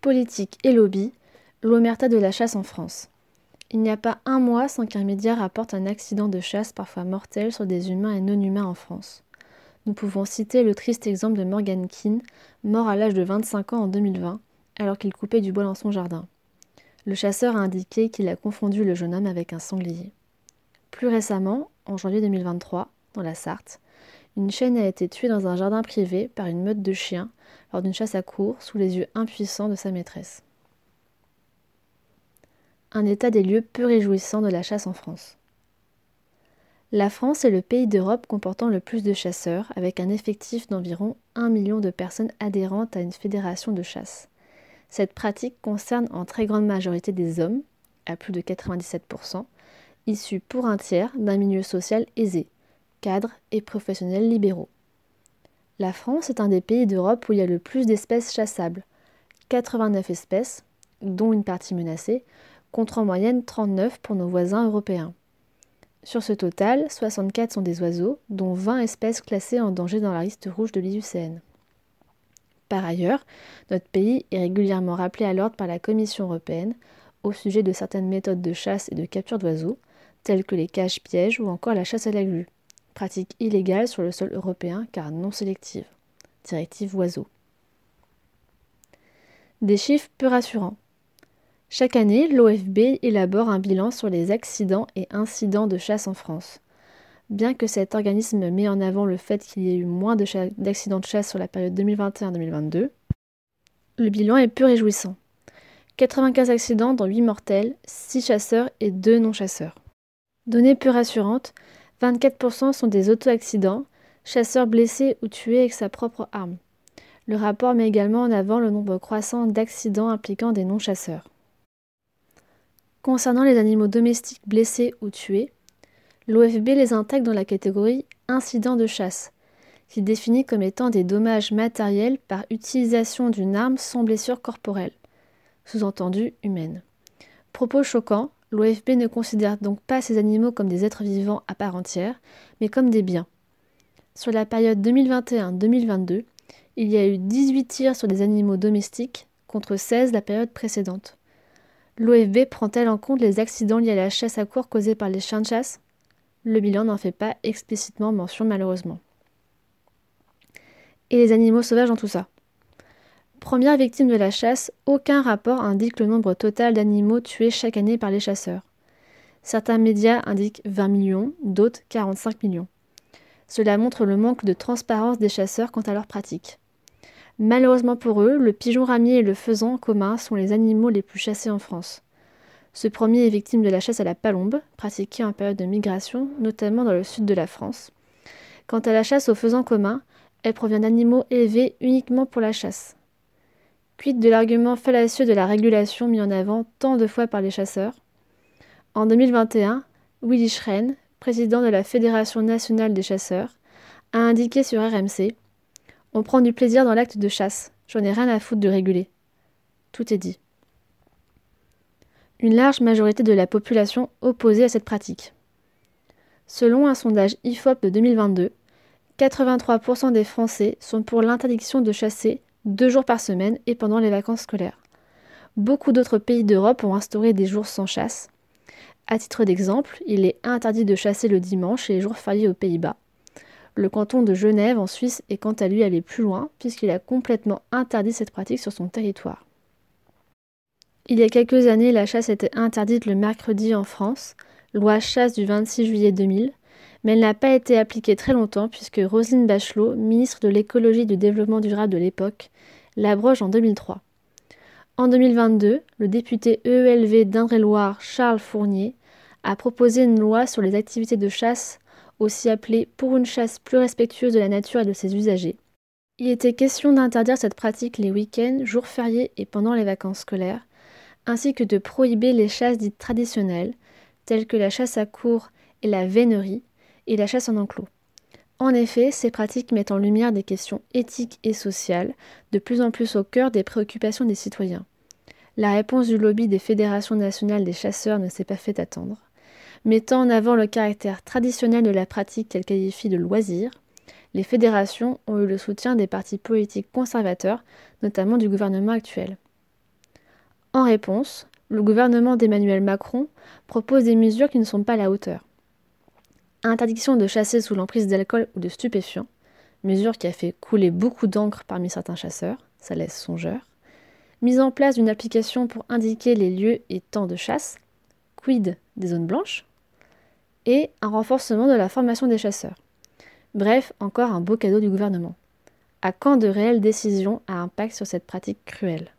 politique et lobby, l'omerta de la chasse en France. Il n'y a pas un mois sans qu'un média rapporte un accident de chasse parfois mortel sur des humains et non-humains en France. Nous pouvons citer le triste exemple de Morgan Keane, mort à l'âge de 25 ans en 2020, alors qu'il coupait du bois dans son jardin. Le chasseur a indiqué qu'il a confondu le jeune homme avec un sanglier. Plus récemment, en janvier 2023, dans la Sarthe, une chaîne a été tuée dans un jardin privé par une meute de chiens lors d'une chasse à cour sous les yeux impuissants de sa maîtresse. Un état des lieux peu réjouissant de la chasse en France. La France est le pays d'Europe comportant le plus de chasseurs, avec un effectif d'environ 1 million de personnes adhérentes à une fédération de chasse. Cette pratique concerne en très grande majorité des hommes, à plus de 97%, issus pour un tiers d'un milieu social aisé, cadres et professionnels libéraux. La France est un des pays d'Europe où il y a le plus d'espèces chassables, 89 espèces, dont une partie menacée, contre en moyenne 39 pour nos voisins européens. Sur ce total, 64 sont des oiseaux, dont 20 espèces classées en danger dans la liste rouge de l'IUCN. Par ailleurs, notre pays est régulièrement rappelé à l'ordre par la Commission européenne au sujet de certaines méthodes de chasse et de capture d'oiseaux, telles que les cages-pièges ou encore la chasse à la glu, pratique illégale sur le sol européen car non sélective. Directive oiseaux. Des chiffres peu rassurants. Chaque année, l'OFB élabore un bilan sur les accidents et incidents de chasse en France. Bien que cet organisme met en avant le fait qu'il y ait eu moins d'accidents de chasse sur la période 2021-2022, le bilan est peu réjouissant. 95 accidents dont 8 mortels, 6 chasseurs et 2 non-chasseurs. Données peu rassurantes, 24% sont des auto-accidents, chasseurs blessés ou tués avec sa propre arme. Le rapport met également en avant le nombre croissant d'accidents impliquant des non-chasseurs. Concernant les animaux domestiques blessés ou tués, l'OFB les intègre dans la catégorie incidents de chasse, qui définit comme étant des dommages matériels par utilisation d'une arme sans blessure corporelle, sous-entendu humaine. Propos choquant, l'OFB ne considère donc pas ces animaux comme des êtres vivants à part entière, mais comme des biens. Sur la période 2021-2022, il y a eu 18 tirs sur des animaux domestiques contre 16 la période précédente. L'OFB prend-elle en compte les accidents liés à la chasse à cour causés par les chiens de chasse? Le bilan n'en fait pas explicitement mention malheureusement. Et les animaux sauvages dans tout ça? Première victime de la chasse, aucun rapport indique le nombre total d'animaux tués chaque année par les chasseurs. Certains médias indiquent 20 millions, d'autres 45 millions. Cela montre le manque de transparence des chasseurs quant à leurs pratiques. Malheureusement pour eux, le pigeon ramier et le faisan commun sont les animaux les plus chassés en France. Ce premier est victime de la chasse à la palombe, pratiquée en période de migration, notamment dans le sud de la France. Quant à la chasse au faisan commun, elle provient d'animaux élevés uniquement pour la chasse. De l'argument fallacieux de la régulation mis en avant tant de fois par les chasseurs En 2021, Willy Schren, président de la Fédération nationale des chasseurs, a indiqué sur RMC on prend du plaisir dans l'acte de chasse. J'en ai rien à foutre de réguler. Tout est dit. Une large majorité de la population opposée à cette pratique. Selon un sondage IFOP de 2022, 83% des Français sont pour l'interdiction de chasser deux jours par semaine et pendant les vacances scolaires. Beaucoup d'autres pays d'Europe ont instauré des jours sans chasse. À titre d'exemple, il est interdit de chasser le dimanche et les jours fériés aux Pays-Bas. Le canton de Genève en Suisse est quant à lui allé plus loin puisqu'il a complètement interdit cette pratique sur son territoire. Il y a quelques années, la chasse était interdite le mercredi en France, loi chasse du 26 juillet 2000, mais elle n'a pas été appliquée très longtemps puisque Roselyne Bachelot, ministre de l'écologie et du développement durable de l'époque, l'abroge en 2003. En 2022, le député EELV d'Indre-et-Loire Charles Fournier a proposé une loi sur les activités de chasse aussi appelée pour une chasse plus respectueuse de la nature et de ses usagers. Il était question d'interdire cette pratique les week-ends, jours fériés et pendant les vacances scolaires, ainsi que de prohiber les chasses dites traditionnelles, telles que la chasse à cour et la vénerie, et la chasse en enclos. En effet, ces pratiques mettent en lumière des questions éthiques et sociales, de plus en plus au cœur des préoccupations des citoyens. La réponse du lobby des fédérations nationales des chasseurs ne s'est pas fait attendre. Mettant en avant le caractère traditionnel de la pratique qu'elle qualifie de loisir, les fédérations ont eu le soutien des partis politiques conservateurs, notamment du gouvernement actuel. En réponse, le gouvernement d'Emmanuel Macron propose des mesures qui ne sont pas à la hauteur. Interdiction de chasser sous l'emprise d'alcool ou de stupéfiants, mesure qui a fait couler beaucoup d'encre parmi certains chasseurs, ça laisse songeur. Mise en place d'une application pour indiquer les lieux et temps de chasse, quid des zones blanches, et un renforcement de la formation des chasseurs. Bref, encore un beau cadeau du gouvernement. À quand de réelles décisions à impact sur cette pratique cruelle?